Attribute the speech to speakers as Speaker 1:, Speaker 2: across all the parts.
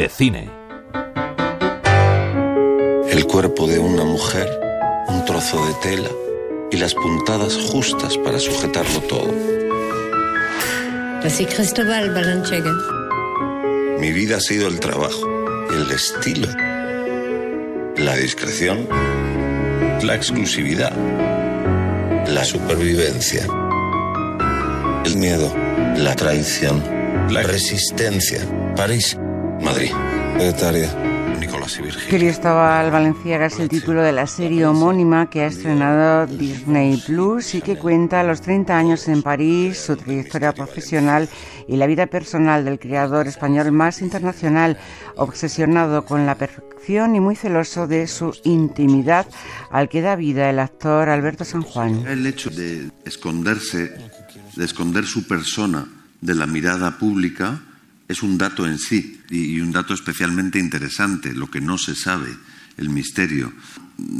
Speaker 1: de cine.
Speaker 2: El cuerpo de una mujer, un trozo de tela y las puntadas justas para sujetarlo todo.
Speaker 3: Así Cristóbal Balanchega.
Speaker 2: Mi vida ha sido el trabajo, el estilo, la discreción, la exclusividad, la supervivencia, el miedo, la traición, la resistencia. París, Madrid, Etaria, Nicolás y Virgilio.
Speaker 4: Cristóbal Valenciaga es el título de la serie homónima que ha estrenado Disney Plus y que cuenta los 30 años en París, su trayectoria profesional y la vida personal del creador español más internacional, obsesionado con la perfección y muy celoso de su intimidad, al que da vida el actor Alberto San Juan.
Speaker 5: El hecho de esconderse, de esconder su persona de la mirada pública, es un dato en sí y un dato especialmente interesante, lo que no se sabe, el misterio.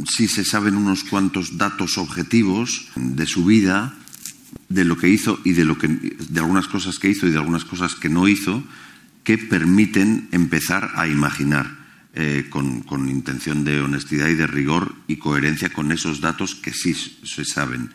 Speaker 5: Sí se saben unos cuantos datos objetivos de su vida, de lo que hizo y de lo que de algunas cosas que hizo y de algunas cosas que no hizo que permiten empezar a imaginar eh, con, con intención de honestidad y de rigor y coherencia con esos datos que sí se saben.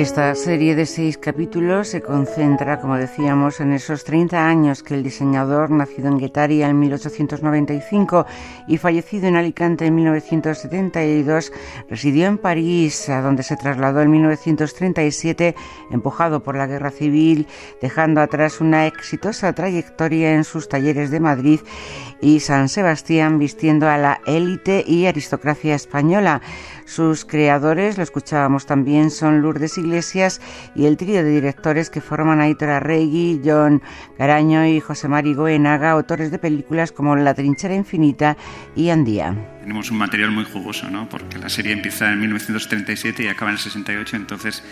Speaker 4: Esta serie de seis capítulos se concentra, como decíamos, en esos 30 años que el diseñador, nacido en Guetaria en 1895 y fallecido en Alicante en 1972, residió en París, a donde se trasladó en 1937, empujado por la guerra civil, dejando atrás una exitosa trayectoria en sus talleres de Madrid y San Sebastián, vistiendo a la élite y aristocracia española. Sus creadores, lo escuchábamos también, son Lourdes Iglesias y el trío de directores que forman Aitor Arregui, John Caraño y José Mari Goenaga, autores de películas como La trinchera infinita y Andía.
Speaker 6: Tenemos un material muy jugoso, ¿no? porque la serie empieza en 1937 y acaba en el 68, entonces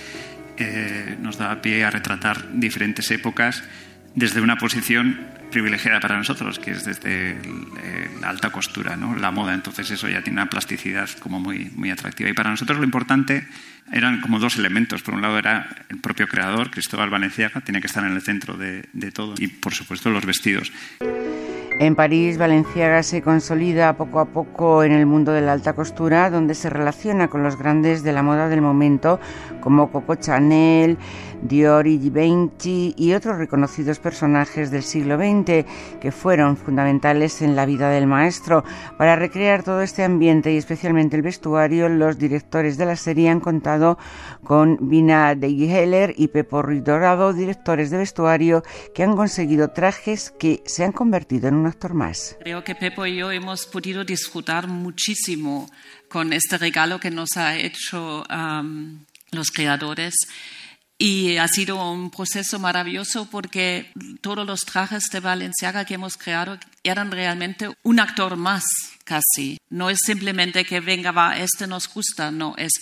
Speaker 6: eh, nos da pie a retratar diferentes épocas desde una posición privilegiada para nosotros, que es desde la alta costura, ¿no? la moda. Entonces eso ya tiene una plasticidad como muy, muy atractiva. Y para nosotros lo importante eran como dos elementos. Por un lado era el propio creador, Cristóbal Valenciaga, tiene que estar en el centro de, de todo. Y por supuesto los vestidos.
Speaker 4: En París, Valenciaga se consolida poco a poco en el mundo de la alta costura, donde se relaciona con los grandes de la moda del momento, como Coco Chanel, Dior y Givenchy y otros reconocidos personajes del siglo XX que fueron fundamentales en la vida del maestro. Para recrear todo este ambiente y especialmente el vestuario, los directores de la serie han contado con Vina de Heller y Pepo Ruiz Dorado, directores de vestuario que han conseguido trajes que se han convertido en un actor más.
Speaker 7: Creo que Pepo y yo hemos podido disfrutar muchísimo con este regalo que nos ha hecho um, los creadores. Y ha sido un proceso maravilloso porque todos los trajes de Valenciaga que hemos creado eran realmente un actor más, casi. No es simplemente que venga, va, este nos gusta, no, es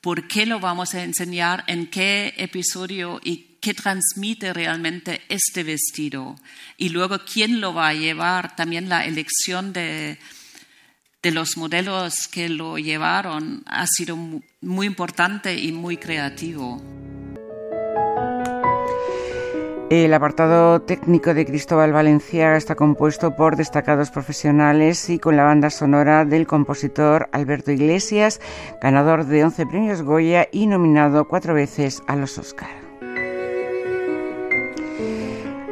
Speaker 7: por qué lo vamos a enseñar, en qué episodio y qué transmite realmente este vestido. Y luego quién lo va a llevar, también la elección de, de los modelos que lo llevaron ha sido muy importante y muy creativo.
Speaker 4: El apartado técnico de Cristóbal Valenciaga está compuesto por destacados profesionales y con la banda sonora del compositor Alberto Iglesias, ganador de 11 premios Goya y nominado cuatro veces a los Oscar.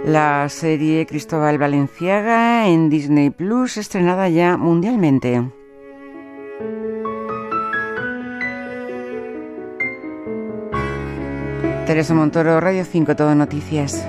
Speaker 4: La serie Cristóbal Valenciaga en Disney Plus, estrenada ya mundialmente. Teresa Montoro, Radio 5, Todo Noticias.